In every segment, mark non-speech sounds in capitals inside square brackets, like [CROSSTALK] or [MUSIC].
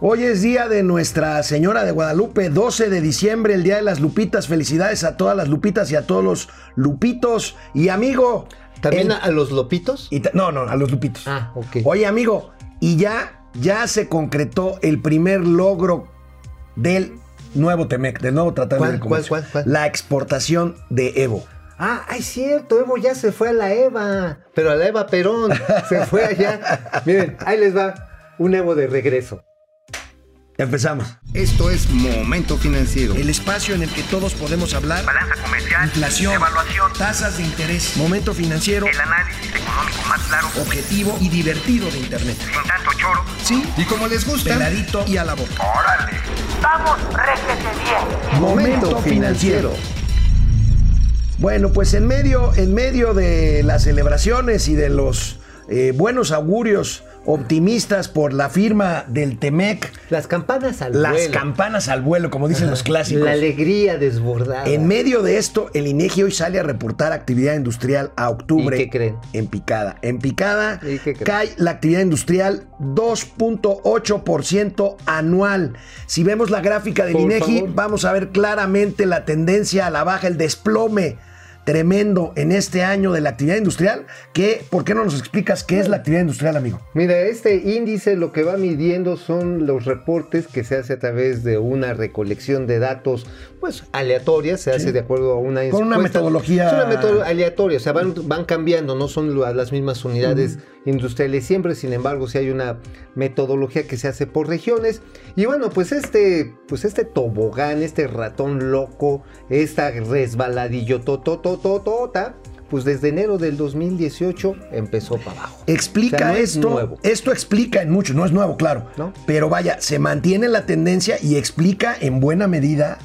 Hoy es día de Nuestra Señora de Guadalupe, 12 de diciembre, el día de las Lupitas. Felicidades a todas las Lupitas y a todos los Lupitos. Y amigo. ¿También el- a los lopitos? y ta- no, no, a los Lupitos. Ah, ok. Oye, amigo, y ya, ya se concretó el primer logro del nuevo Temec, del nuevo Tratado ¿Cuál, de Comercio. cuál, cuál, cuál? La exportación de Evo. Ah, ay, cierto, Evo ya se fue a la Eva, pero a la Eva Perón, se fue allá. [LAUGHS] Miren, ahí les va un Evo de regreso. Empezamos. Esto es Momento Financiero. El espacio en el que todos podemos hablar. balanza comercial, Inflación, evaluación, tasas de interés, momento financiero, el análisis económico más claro, objetivo y divertido de Internet. sin tanto choro. Sí, Y como les gusta, peladito y a la boca. ¡Órale! ¡Vamos, réjete bien! Momento financiero. Bueno, pues en medio, en medio de las celebraciones y de los eh, buenos augurios optimistas por la firma del Temec, Las campanas al las vuelo. campanas al vuelo, como dicen los clásicos. La alegría desbordada. En medio de esto, el INEGI hoy sale a reportar actividad industrial a octubre. ¿Y qué creen? En picada. En picada cae la actividad industrial 2.8% anual. Si vemos la gráfica del Por INEGI, favor. vamos a ver claramente la tendencia a la baja, el desplome tremendo en este año de la actividad industrial. Que, ¿Por qué no nos explicas qué es la actividad industrial, amigo? Mira, este índice lo que va midiendo son los reportes que se hace a través de una recolección de datos, pues aleatorias, se hace de acuerdo a una Con una metodología- Es una metodología aleatoria, o sea, van, van cambiando, no son la- las mismas unidades industriales siempre, sin embargo, sí hay una metodología que se hace por regiones. Y bueno, pues este, pues este tobogán, este ratón loco, esta resbaladillo totototota, pues desde enero del 2018 empezó para abajo. Explica O sea, no es esto. nuevo. Esto explica en mucho, no es nuevo, claro. ¿No? Pero vaya, se mantiene la tendencia y explica en buena medida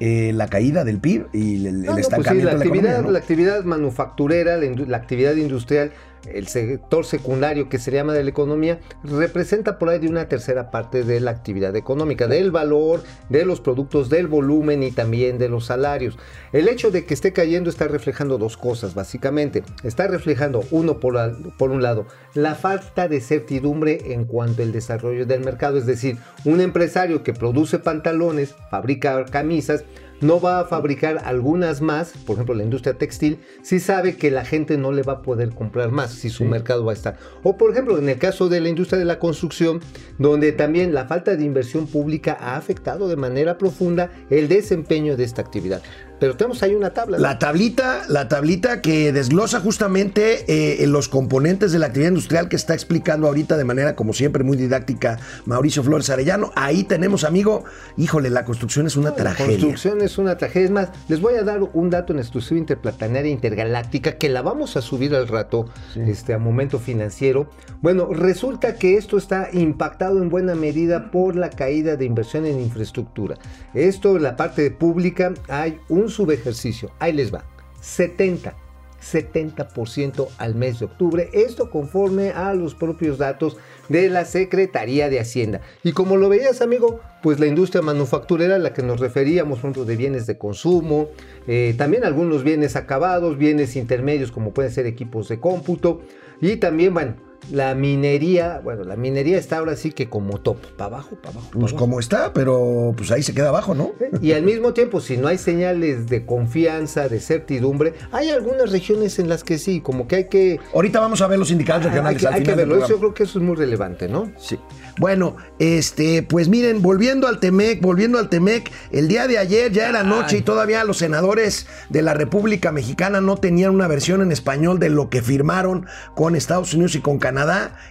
eh, la caída del PIB y el, el No, pues sí, estancamiento la de la actividad, la actividad manufacturera, la actividad industrial, el sector secundario que se llama de la economía, representa por ahí de una tercera parte de la actividad económica, del valor, de los productos, del volumen y también de los salarios. El hecho de que esté cayendo está reflejando dos cosas, básicamente. Está reflejando, uno por, por un lado, la falta de certidumbre en cuanto al desarrollo del mercado, es decir, un empresario que produce pantalones, fabrica camisas, no va a fabricar algunas más, por ejemplo la industria textil, si sabe que la gente no le va a poder comprar más, si su mercado va a estar. O por ejemplo en el caso de la industria de la construcción, donde también la falta de inversión pública ha afectado de manera profunda el desempeño de esta actividad. Pero tenemos ahí una tabla. ¿no? La tablita, la tablita que desglosa justamente eh, los componentes de la actividad industrial que está explicando ahorita de manera, como siempre, muy didáctica Mauricio Flores Arellano. Ahí tenemos, amigo, híjole, la construcción es una La tragedia. construcción es una tragedia. Es más, les voy a dar un dato en exclusiva interplanetaria intergaláctica que la vamos a subir al rato este, a momento financiero. Bueno, resulta que esto está impactado en buena medida por la caída de inversión en infraestructura. Esto en la parte pública hay un subejercicio. Ahí les va. 70. 70% al mes de octubre, esto conforme a los propios datos de la Secretaría de Hacienda. Y como lo veías, amigo, pues la industria manufacturera a la que nos referíamos, de bienes de consumo, eh, también algunos bienes acabados, bienes intermedios como pueden ser equipos de cómputo, y también, bueno, la minería, bueno, la minería está ahora sí que como top, para abajo, para abajo. pa' Pues abajo. como está, pero pues ahí se queda abajo, ¿no? Y al mismo tiempo, si no hay señales de confianza, de certidumbre, hay algunas regiones en las que sí, como que hay que... Ahorita vamos a ver los indicadores Hay regionales que, al hay que final verlo, eso yo creo que eso es muy relevante, ¿no? Sí. Bueno, este, pues miren, volviendo al Temec, volviendo al Temec, el día de ayer ya era noche y todavía los senadores de la República Mexicana no tenían una versión en español de lo que firmaron con Estados Unidos y con Canadá.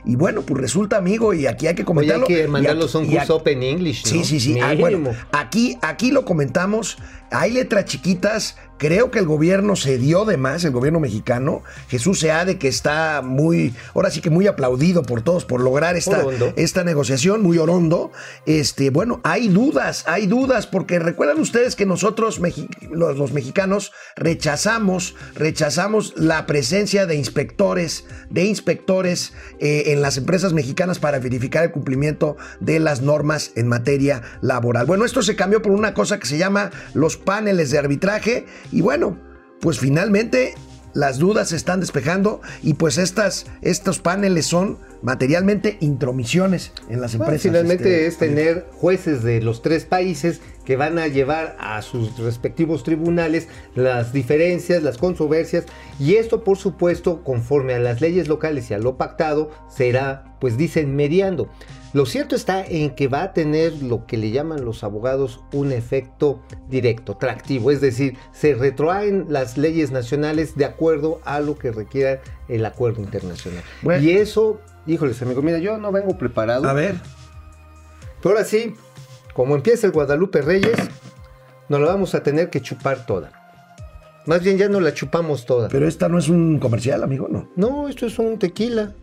Y bueno, pues resulta, amigo, y aquí hay que Oye, comentarlo. hay que mandarlos un curso Open English, ¿no? Sí, sí, sí. Ah, bueno, aquí, aquí lo comentamos. Hay letras chiquitas. Creo que el gobierno se dio de más, el gobierno mexicano. Jesús Seade, que está muy, ahora sí que muy aplaudido por todos por lograr esta, esta negociación, muy orondo. Este, bueno, hay dudas, hay dudas, porque recuerdan ustedes que nosotros, mexi- los, los mexicanos, rechazamos, rechazamos la presencia de inspectores, de inspectores eh, en las empresas mexicanas para verificar el cumplimiento de las normas en materia laboral. Bueno, esto se cambió por una cosa que se llama los paneles de arbitraje y bueno, pues finalmente las dudas se están despejando y pues estas, estos paneles son materialmente intromisiones en las Bueno, empresas. finalmente este, es tener jueces de los tres países que van a llevar a sus respectivos tribunales las diferencias, las controversias y esto por supuesto conforme a las leyes locales y a lo pactado será pues dicen mediando. Lo cierto está en que va a tener lo que le llaman los abogados un efecto directo, tractivo, es decir, se retroaen las leyes nacionales de acuerdo a lo que requiera el acuerdo internacional. Bueno. Y eso, híjoles amigo, mira, yo no vengo preparado. A ver, Pero ahora sí, como empieza el Guadalupe Reyes, nos la vamos a tener que chupar toda. Más bien ya no la chupamos toda. pero esta no es un comercial, amigo, no. no, esto es un tequila.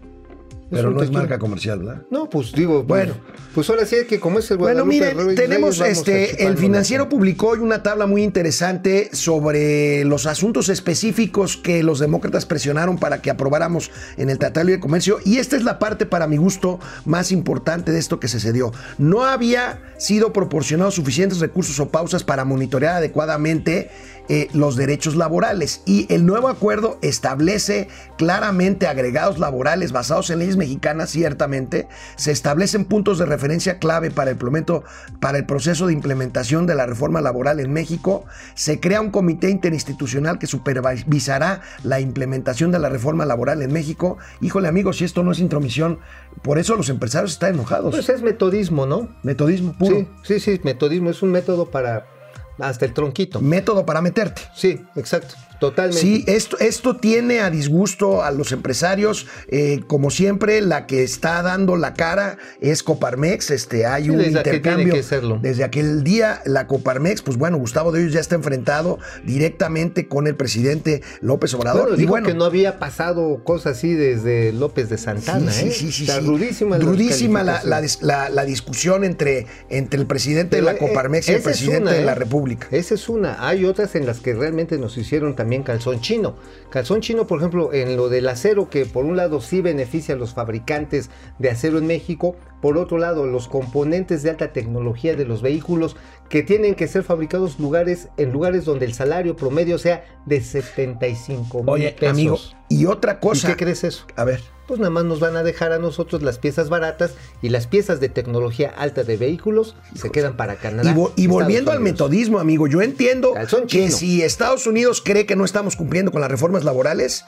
Pero un no es marca comercial, ¿verdad? No, pues digo, Bueno. bueno, pues ahora sí es que como es el Bueno, Guadalupe miren, Reyes, tenemos este, el financiero publicó hoy una tabla muy interesante sobre los asuntos específicos que los demócratas presionaron para que aprobáramos en el Tratado de Comercio y esta es la parte para mi gusto más importante de esto que se cedió. No había sido proporcionados suficientes recursos o pausas para monitorear adecuadamente eh, los derechos laborales. Y el nuevo acuerdo establece claramente agregados laborales basados en leyes mexicanas ciertamente. Se establecen puntos de referencia clave para el implemento- para el proceso de implementación de la reforma laboral en México. Se crea un comité interinstitucional que supervisará la implementación de la reforma laboral en México. Híjole amigos si esto no es intromisión por eso los empresarios están enojados. Pues es metodismo, ¿no? metodismo puro. Sí, sí, sí, metodismo. Es un método para hasta el tronquito. método para meterte Sí, exacto, totalmente. Sí, esto, esto tiene a disgusto a los empresarios. eh, como siempre, la que está dando la cara es Coparmex. Este, hay Sí, un desde intercambio. tiene que serlo. Desde aquel día, la Coparmex, pues bueno, Gustavo de ellos ya está enfrentado directamente con el presidente López Obrador. Bueno, y dijo bueno, que no había pasado cosas así desde López de Santana, Sí, ¿eh? sí, sí, sí, rudísima Rudísima la, la discusión entre, entre el presidente Pero, de la eh, Coparmex y el presidente una, de la ¿eh? República. Esa es una. Hay otras en las que realmente nos hicieron también calzón chino. Calzón chino, por ejemplo, en lo del acero, que por un lado sí beneficia a los fabricantes de acero en México, por otro lado, los componentes de alta tecnología de los vehículos que tienen que ser fabricados lugares, en lugares donde el salario promedio sea de 75 mil Oye, pesos. amigo, y otra ¿Y cosa. qué crees eso? A ver. Pues nada más nos van a dejar a nosotros las piezas baratas y las piezas de tecnología alta de vehículos se quedan para Canadá. Y, vo- y Estados volviendo al metodismo, amigo, yo entiendo que si Estados Unidos cree que no estamos cumpliendo con las reformas laborales,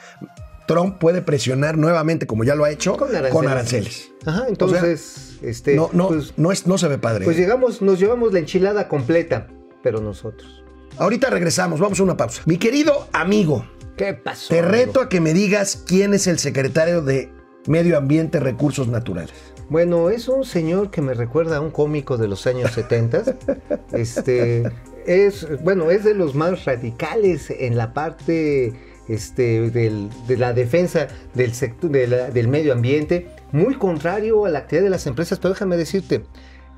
Trump puede presionar nuevamente, como ya lo ha hecho, Con aranceles. con aranceles. Ajá, entonces, este, No, no, pues, no, es, no se ve padre. pues llegamos, nos llevamos la enchilada completa, pero nosotros. Ahorita regresamos, vamos a una pausa. Mi querido amigo, ¿Qué pasó? te amigo? reto a que me digas quién es el secretario de Medio Ambiente y Recursos Naturales. Bueno, es un señor que me recuerda a un cómico de los años 70. [LAUGHS] este es, bueno, es de los más radicales en la parte este, del- de la defensa del sector de la- del medio ambiente, muy contrario a la actividad de las empresas, pero déjame decirte,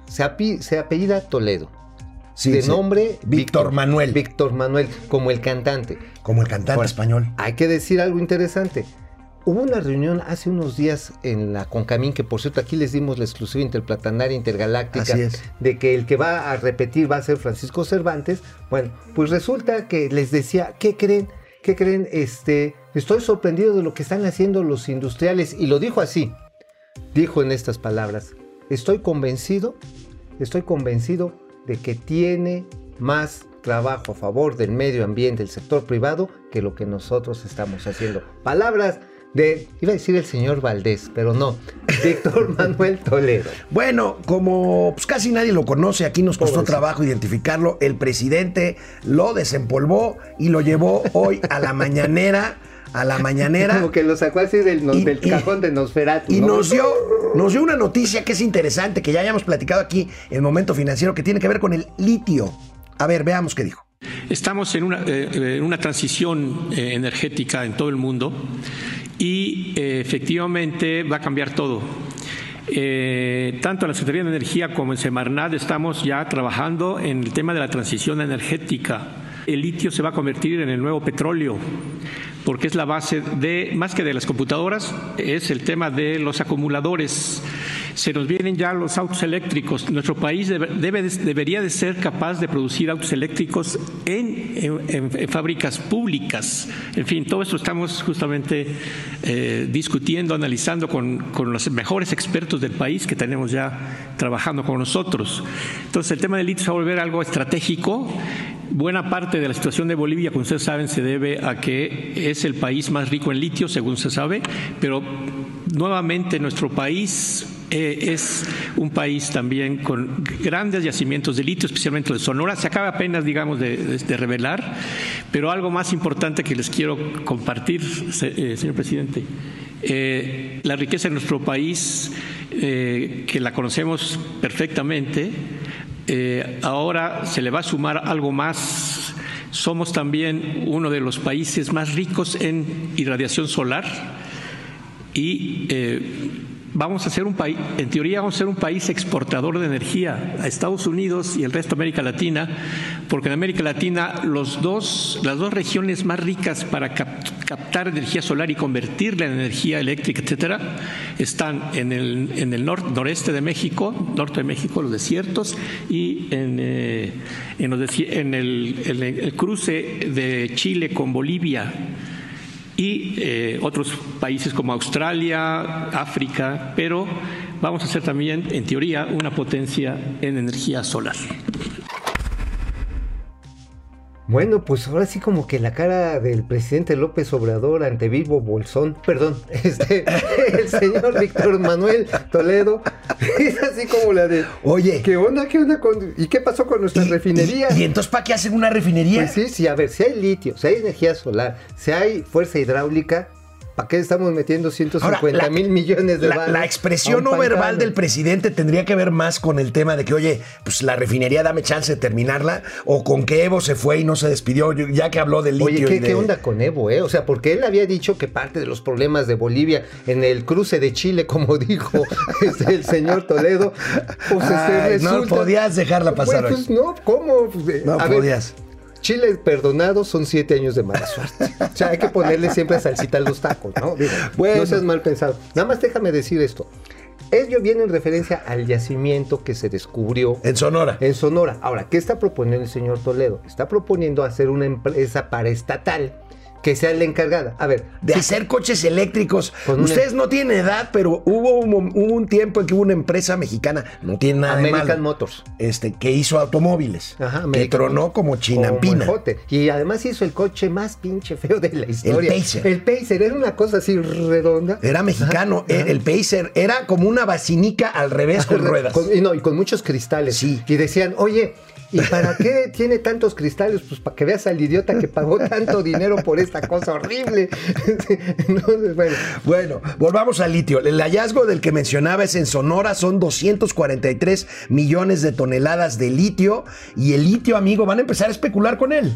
se, api- se apellida Toledo. Sí, de sí. nombre Víctor Manuel. Víctor Manuel, como el cantante. Como el cantante Ahora, español. Hay que decir algo interesante. Hubo una reunión hace unos días en la Concamín, que por cierto aquí les dimos la exclusiva interplatanaria intergaláctica de que el que va a repetir va a ser Francisco Cervantes. Bueno, pues resulta que les decía, ¿qué creen? ¿Qué creen? Este, estoy sorprendido de lo que están haciendo los industriales. Y lo dijo así. Dijo en estas palabras, estoy convencido, estoy convencido de que tiene más trabajo a favor del medio ambiente, el sector privado, que lo que nosotros estamos haciendo. Palabras de, iba a decir el señor Valdés, pero no, Víctor [LAUGHS] Manuel Toledo. Bueno, como pues, casi nadie lo conoce, aquí nos costó trabajo identificarlo. El presidente lo desempolvó y lo llevó hoy a la [LAUGHS] mañanera. A la mañanera. [LAUGHS] Como que lo sacó así del, Y- del y- cajón de Nosferatu. Y ¿no? nos dio, nos dio una noticia que es interesante, que ya hayamos platicado aquí en Momento Financiero, que tiene que ver con el litio. A ver, veamos qué dijo. Estamos en una, eh, en una transición eh, energética en todo el mundo y eh, efectivamente va a cambiar todo. Eh, tanto en la Secretaría de Energía como en Semarnat estamos ya trabajando en el tema de la transición energética. El litio se va a convertir en el nuevo petróleo porque es la base de, más que de las computadoras, es el tema de los acumuladores. se nos vienen ya los autos eléctricos. Nuestro país debe, debe de- debería de ser capaz de producir autos eléctricos en fábricas públicas. En fin, todo esto estamos justamente eh, discutiendo, analizando con, con los mejores expertos del país que tenemos ya trabajando con nosotros. Entonces, el tema del litio se va a volver algo estratégico. Buena parte de la situación de Bolivia, como ustedes saben, se debe a que es el país más rico en litio, según se sabe, pero nuevamente nuestro país eh, es un país también con grandes yacimientos de litio, especialmente de Sonora. Se acaba apenas, digamos, de, revelar, pero algo más importante que les quiero compartir, eh, señor presidente. Eh, la riqueza de nuestro país, eh, que la conocemos perfectamente, eh, ahora se le va a sumar algo más. Somos también uno de los países más ricos en irradiación solar y eh, vamos a ser un país, en teoría vamos a ser un país exportador de energía a Estados Unidos y el resto de América Latina, porque en América Latina los dos, las dos regiones más ricas para cap- captar energía solar y convertirla en energía eléctrica, etcétera, están en el, en el nor- noreste de México, norte de México, los desiertos, y en, eh, en, los desi- en el- el- el cruce de Chile con Bolivia y eh, otros países como Australia, África, pero vamos a ser también, en teoría, una potencia en energía solar. Bueno, pues ahora sí como que la cara del presidente López Obrador ante Vivo Bolsón, perdón, [LAUGHS] este, el señor Víctor Manuel Toledo, [LAUGHS] es así como la de, Oye. ¿qué onda, qué onda con, y qué pasó con nuestras Y- refinerías? Y, y entonces, ¿para qué hacen una refinería? Pues sí, sí, a ver, si hay litio, si hay energía solar, si hay fuerza hidráulica, ¿para qué estamos metiendo 150 Ahora, la- mil millones de la, la expresión no verbal del presidente tendría que ver más con el tema de que, oye, pues la refinería dame chance de terminarla, o con que Evo se fue y no se despidió, ya que habló del litio. Oye, y ¿qué, de- qué onda con Evo, eh? O sea, porque él había dicho que parte de los problemas de Bolivia en el cruce de Chile, como [LAUGHS] dijo el señor Toledo, pues este, no podías dejarla pasar hoy. pues no, ¿cómo? Pues, No a ver, podías. Chile perdonado son siete años de mala suerte. O sea, hay que ponerle siempre salsita a los tacos, ¿no? Digo, Bueno. No seas mal pensado. Nada más déjame decir esto. Ello viene en referencia al yacimiento que se descubrió En Sonora. en Sonora. Ahora, ¿qué está proponiendo el señor Toledo? Está proponiendo hacer una empresa paraestatal que sea la encargada. A ver, de hacer coches eléctricos. Una- Ustedes no tienen edad, pero hubo un, mom- hubo un tiempo en que hubo una empresa mexicana, no tiene nada de American Motors. este, que hizo automóviles, Ajá, que American tronó Motors. como chinampina. Como. Y además hizo el coche más pinche feo de la historia. Pacer. El Pacer era una cosa así redonda. Era mexicano, Ajá, ajá. el Pacer era como una vacinica al revés con ruedas. Con- y, no, y con muchos cristales. Sí. Y decían, oye, ¿y para qué tiene tantos cristales? Pues para que veas al idiota que pagó tanto dinero por esta cosa horrible. [LAUGHS] Entonces, bueno. Bueno, volvamos al litio. El hallazgo del que mencionaba es en Sonora, son 243 millones de toneladas de litio y el litio, amigo, van a empezar a especular con él.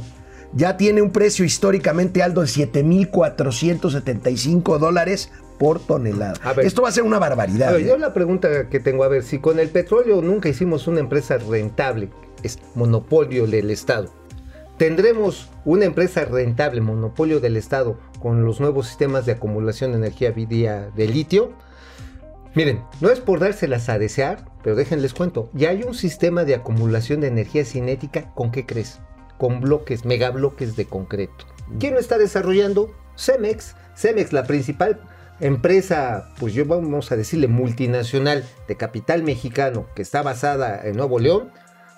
Ya tiene un precio históricamente alto de 7.475 dólares por tonelada. A ver. Esto va a ser una barbaridad. Ver, ¿eh? yo la pregunta que tengo, a ver, si con el petróleo nunca hicimos una empresa rentable, es monopolio del Estado, ¿tendremos una empresa rentable, monopolio del Estado, con los nuevos sistemas de acumulación de energía vía de litio? Miren, no es por dárselas a desear, pero déjenles cuento, ya hay un sistema de acumulación de energía cinética, ¿con qué crees? Con bloques, megabloques de concreto. ¿Quién lo está desarrollando? Cemex. Cemex, la principal empresa, pues yo vamos a decirle multinacional de capital mexicano que está basada en Nuevo León,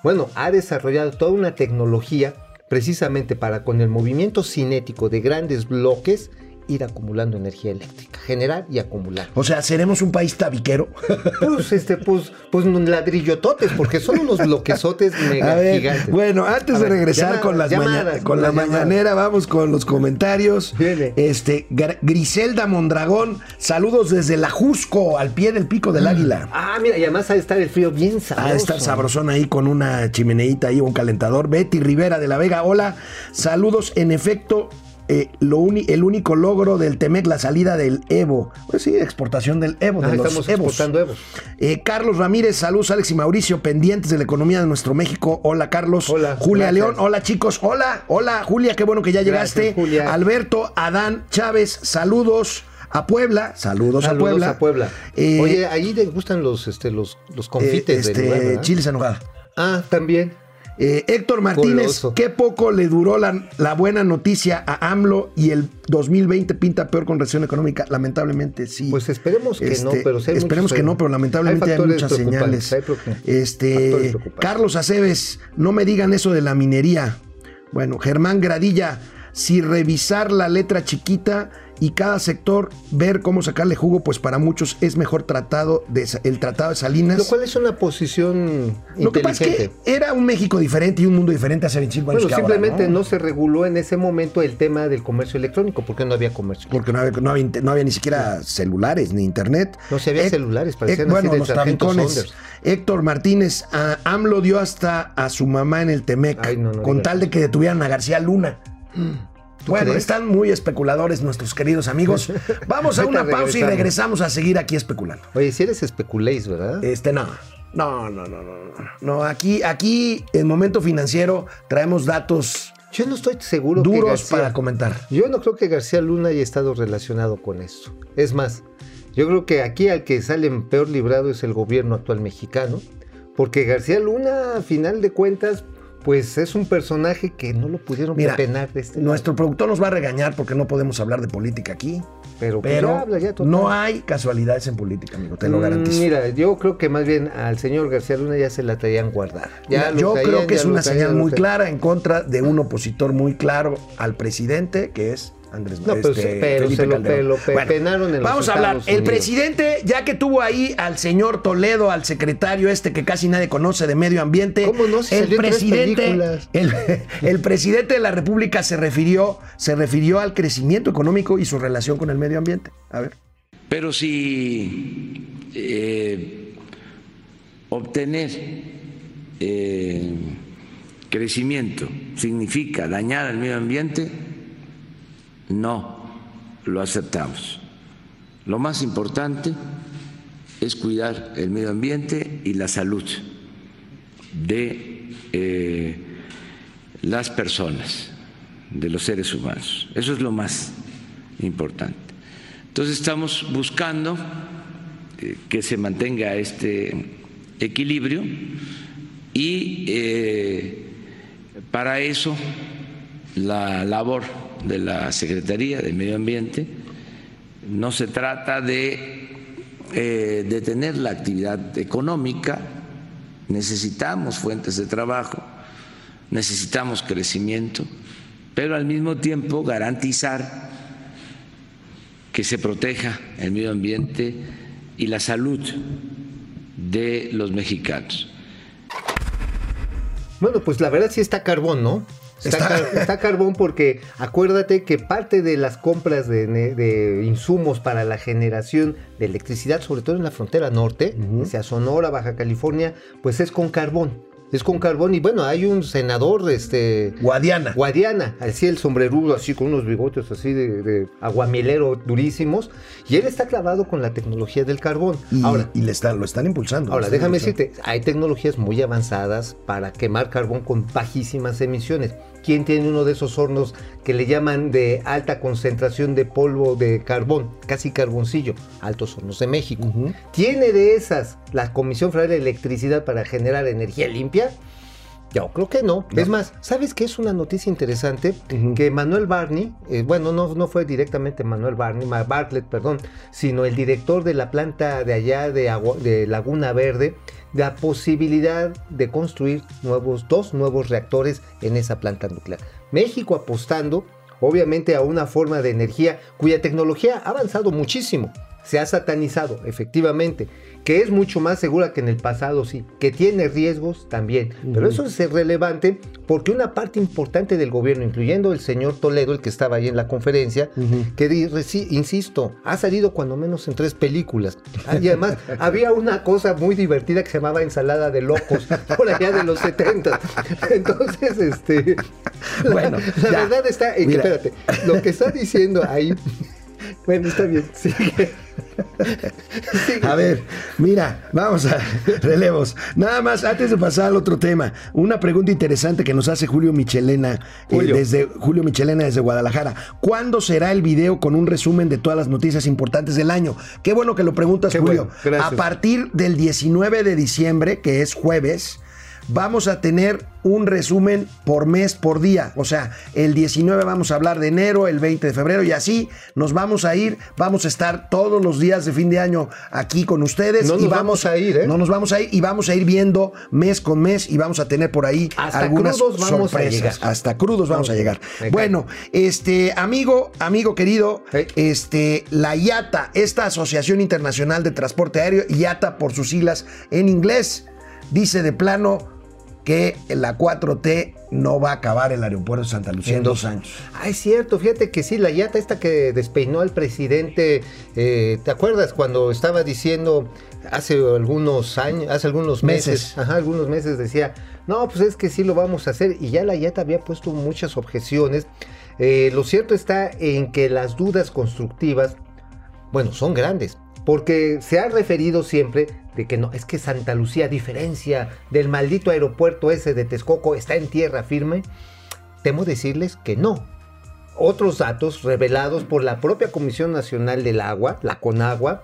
bueno, ha desarrollado toda una tecnología precisamente para con el movimiento cinético de grandes bloques ir acumulando energía eléctrica, generar y acumular. O sea, seremos un país tabiquero. Pues este, pues, pues ladrillototes, porque son unos bloquesotes [LAUGHS] mega A ver, gigantes. bueno, antes A de ver, regresar llamadas, con, las maña- llamadas, con la mañanera, vamos con los comentarios. Viene. Este, Gr- Griselda Mondragón, saludos desde la Jusco, al pie del pico del águila. Ah, mira, y además ha de estar el frío bien sabroso. Ha de estar sabrosón ahí con una chimeneita ahí, un calentador. Betty Rivera de la Vega, hola. Saludos, en efecto, eh, lo uni- el único logro del Temec, la salida del Evo. Pues sí, exportación del Evo, Ah, de los estamos Evos. Eh, Carlos Ramírez, saludos Alex y Mauricio, pendientes de la economía de nuestro México. Hola Carlos. Hola, Julia gracias. León, hola chicos. Hola, hola Julia, qué bueno que ya Gracias, llegaste. Julia. Alberto, Adán, Chávez, saludos. a Puebla. Saludos, a Puebla. a Puebla. Eh, Oye, ahí les gustan los, este, los, los confites del lugar, este, chiles en. Ah, también. Eh, Héctor Martínez, qué poco le duró la, la buena noticia a AMLO y el 2020 pinta peor con recesión económica. Lamentablemente sí. Pues esperemos que no, Este, pero hay esperemos muchos- que no, pero lamentablemente hay, muchas señales. hay Este. Carlos Aceves, no me digan eso de la minería. Bueno, Germán Gradilla, si revisar la letra chiquita y cada sector ver cómo sacarle jugo, pues para muchos es mejor tratado de, el tratado de Salinas. Lo cual es una posición Lo que pasa es que era un México diferente y un mundo diferente hace 25 años. Bueno, ahora, simplemente ¿no? ¿no? se reguló en ese momento el tema del comercio electrónico, porque no había comercio. Porque no había, no había no había ni siquiera celulares ni internet. No, sí había celulares, parecían así bueno, los tabicones. Saunders. Héctor Martínez, a AMLO dio hasta a su mamá en el Temec, con tal de que detuvieran a García Luna. Bueno, crees? están muy especuladores nuestros queridos amigos. [LAUGHS] Vamos a una pausa y regresamos. a seguir aquí especulando. Oye, si eres especuléis, ¿verdad? Este, no. No, no, no, no, no. Aquí, aquí, en momento financiero, traemos datos Yo no estoy seguro que duros García- para comentar. Yo no creo que García Luna haya estado relacionado con esto. Es más, yo creo que aquí al que sale peor librado es el gobierno actual mexicano, porque García Luna, a final de cuentas, pues es un personaje que no lo pudieron Mira, de este Nuestro productor nos va a regañar porque no podemos hablar de política aquí. pero, Pero ya habla ya, total. no hay casualidades en política, amigo, te lo Mm, garantizo. Mira, yo creo que más bien al señor García Luna ya se la traían guardada. Ya yo traían, creo que es una traían, señal muy traían. clara en contra de un opositor muy claro al presidente, que es Andrés No, pero, este, pero se lo, pero Bueno, penaron en los Vamos a hablar. Estados El Unidos. presidente, ya que tuvo ahí al señor Toledo, al secretario este que casi nadie conoce de medio ambiente, ¿Cómo no? Si el salió en tres presidente, películas. el, [LAUGHS] el presidente de la República se refirió, se refirió al crecimiento económico y su relación con el medio ambiente. A ver. Pero si eh, obtener eh, crecimiento significa dañar al medio ambiente, no lo aceptamos. Lo más importante es cuidar el medio ambiente y la salud de eh, las personas, de los seres humanos. Eso es lo más importante. Entonces estamos buscando eh, que se mantenga este equilibrio y eh, para eso la labor de la Secretaría de Medio Ambiente no se trata de eh, detener la actividad económica, necesitamos fuentes de trabajo, necesitamos crecimiento, pero al mismo tiempo garantizar que se proteja el medio ambiente y la salud de los mexicanos. Bueno, pues la verdad sí está carbón, ¿no? Está, Está- está carbón porque acuérdate que parte de las compras de, insumos para la generación de electricidad, sobre todo en la frontera norte, hacia Sonora, Baja California, pues es con carbón. Es con carbón y bueno, hay un senador, este... Guadiana. Guadiana, así el sombrerudo, así con unos bigotes así de, de aguamielero durísimos, y él está clavado con la tecnología del carbón. Y, Ahora, y le están, lo están impulsando. Ahora, están déjame impulsando. decirte, hay tecnologías muy avanzadas para quemar carbón con bajísimas emisiones. ¿Quién tiene uno de esos hornos que le llaman de alta concentración de polvo de carbón, casi carboncillo? Altos Hornos de México. ¿Tiene de esas la Comisión Federal de Electricidad para generar energía limpia? Yo creo que no. Es más, ¿sabes qué es una noticia interesante? Que Manuel Barney, eh, bueno, no, no fue directamente Manuel Barney, Bartlett, perdón, sino el director de la planta de allá de, Agua- de Laguna Verde, la posibilidad de construir nuevos, dos nuevos reactores en esa planta nuclear. México apostando, obviamente, a una forma de energía cuya tecnología ha avanzado muchísimo. Se ha satanizado, efectivamente, que es mucho más segura que en el pasado, sí, que tiene riesgos también. Pero eso es relevante porque una parte importante del gobierno, incluyendo el señor Toledo, el que estaba ahí en la conferencia, que di- reci- insisto, ha salido cuando menos en tres películas. Ah, Y además [LAUGHS] había una cosa muy divertida que se llamaba ensalada de locos, por allá de los 70. Entonces, este... [LAUGHS] Bueno, la, verdad está en que, espérate, lo que está diciendo ahí... [LAUGHS] Bueno, está bien, [LAUGHS] sigue. A ver, mira, vamos a [LAUGHS] relevos. Nada más, antes de pasar al otro tema, una pregunta interesante que nos hace Julio Michelena, eh, Julio. desde Julio Michelena desde Guadalajara. ¿Cuándo será el video con un resumen de todas las noticias importantes del año? Qué bueno que lo preguntas, Qué Julio. bueno. A partir del 19 de diciembre, que es jueves, vamos a tener un resumen por mes, por día. O sea, el 19 vamos a hablar de enero, el 20 de febrero y así nos vamos a ir. Vamos a estar todos los días de fin de año aquí con ustedes. No y nos vamos a ir, ¿eh? No nos vamos a ir y vamos a ir viendo mes con mes y vamos a tener por ahí Hasta algunas crudos vamos a sorpresas. llegar. Hasta crudos vamos a llegar. Bueno, este amigo, amigo querido, este, la IATA, esta Asociación Internacional de Transporte Aéreo, IATA por sus siglas en inglés, dice de plano que la 4T no va a acabar el aeropuerto de Santa Lucía en dos años. Ah, es cierto, fíjate que sí, la yata esta que despeinó al presidente, eh, ¿te acuerdas cuando estaba diciendo hace algunos años, hace algunos meses, Meses. ajá, algunos meses decía, no, pues es que sí lo vamos a hacer y ya la yata había puesto muchas objeciones. Eh, lo cierto está en que las dudas constructivas, bueno, son grandes. Porque se ha referido siempre de que no, es que Santa Lucía, a diferencia del maldito aeropuerto ese de Texcoco, está en tierra firme. Temo decirles que no. Otros datos revelados por la propia Comisión Nacional del Agua, la CONAGUA,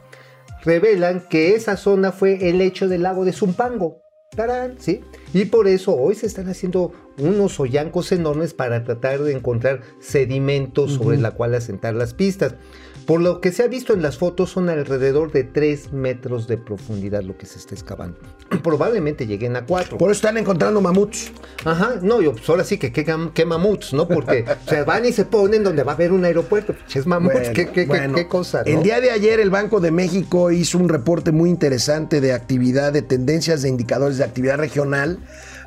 revelan que esa zona fue el lecho del lago de Zumpango. ¡Tarán! ¿Sí? Y por eso hoy se están haciendo unos hoyancos enormes para tratar de encontrar sedimentos sobre la cual asentar las pistas. Por lo que se ha visto en las fotos son alrededor de 3 metros de profundidad lo que se está excavando. [CLEARS THROAT] Probablemente lleguen a 4. Por eso están encontrando mamuts. Ajá, no, yo, pues ahora sí que qué, qué mamuts, ¿no? Porque [LAUGHS] o sea, van y se ponen donde va a haber un aeropuerto. Es mamuts, Bueno, qué, qué- bueno, qué cosa, ¿no? El día de ayer el Banco de México hizo un reporte muy interesante de actividad, de tendencias de indicadores de actividad regional.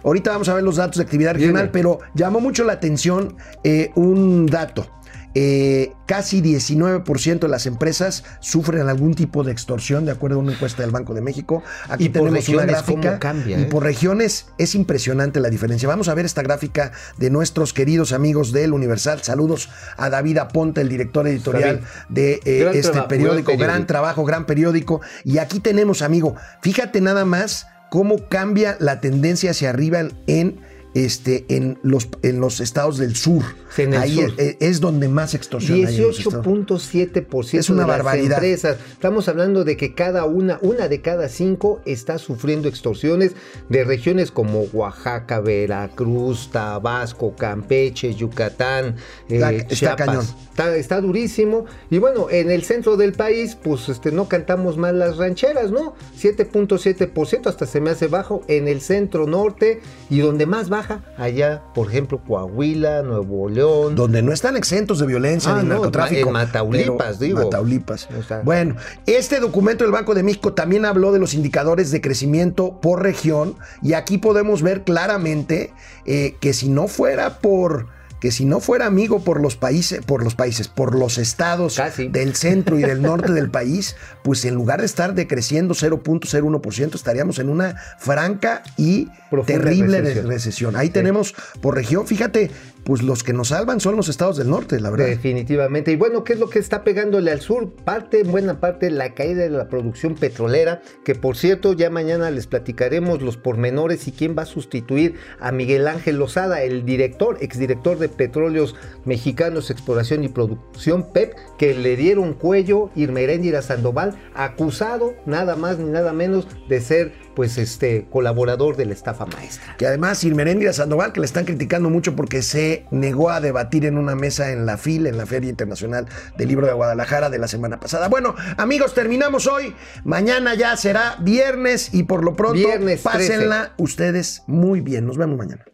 Ahorita vamos a ver los datos de actividad regional, pero llamó mucho la atención eh, un dato. Eh, casi 19% de las empresas sufren algún tipo de extorsión, de acuerdo a una encuesta del Banco de México. Aquí Y por tenemos una regiones, ¿cómo gráfica. cambia, y eh? por regiones es impresionante la diferencia. Vamos a ver esta gráfica de nuestros queridos amigos del Universal. Saludos a David Aponte, el director editorial David. de eh, este trabajo, periódico. gran trabajo, gran periódico. Y aquí tenemos, amigo, fíjate nada más cómo cambia la tendencia hacia arriba en este en los en los estados del sur. Sí, Ahí sur. Es, es donde más extorsión hay en los estados. 18.7% Es una de las barbaridad. empresas. Estamos hablando de que cada una, una de cada cinco está sufriendo extorsiones de regiones como Oaxaca, Veracruz, Tabasco, Campeche, Yucatán, eh, Está- está Chiapas. cañón. Está, está durísimo. Y bueno, en el centro del país, pues este, no cantamos mal las rancheras, ¿no? 7.7%, hasta se me hace bajo. En el centro norte y donde más baja, allá, por ejemplo, Coahuila, Nuevo León. Donde no están exentos de violencia Ah, ni no, narcotráfico. en Mataulipas, pero- digo. Mataulipas. O sea- bueno, este documento del Banco de México también habló de los indicadores de crecimiento por región y aquí podemos ver claramente eh, que si no fuera por que si no fuera amigo por los países, por los países, por los estados Casi. del centro y del norte del país, pues en lugar de estar decreciendo 0.01%, estaríamos en una franca y Profunda terrible recesión. recesión. Ahí tenemos por región, fíjate, pues los que nos salvan son los estados del norte, la verdad. Definitivamente. Y bueno, ¿qué es lo que está pegándole al sur? Parte, en buena parte, la caída de la producción petrolera, que por cierto, ya mañana les platicaremos los pormenores y quién va a sustituir a Miguel Ángel Lozada, el director, exdirector de Petróleos Mexicanos, Exploración y Producción, PEP, que le dieron cuello Irma Heréndira Sandoval, acusado nada más ni nada menos de ser, pues, este, colaborador de la estafa maestra. Que además Irmeréndira Sandoval, que le están criticando mucho porque se negó a debatir en una mesa en la FIL, en la Feria Internacional del Libro de Guadalajara de la semana pasada. Bueno, amigos, terminamos hoy. Mañana ya será viernes y por lo pronto Viernes 13. pásenla ustedes muy bien. Nos vemos mañana.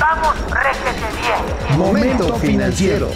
Vamos, réjete bien. Momento financiero.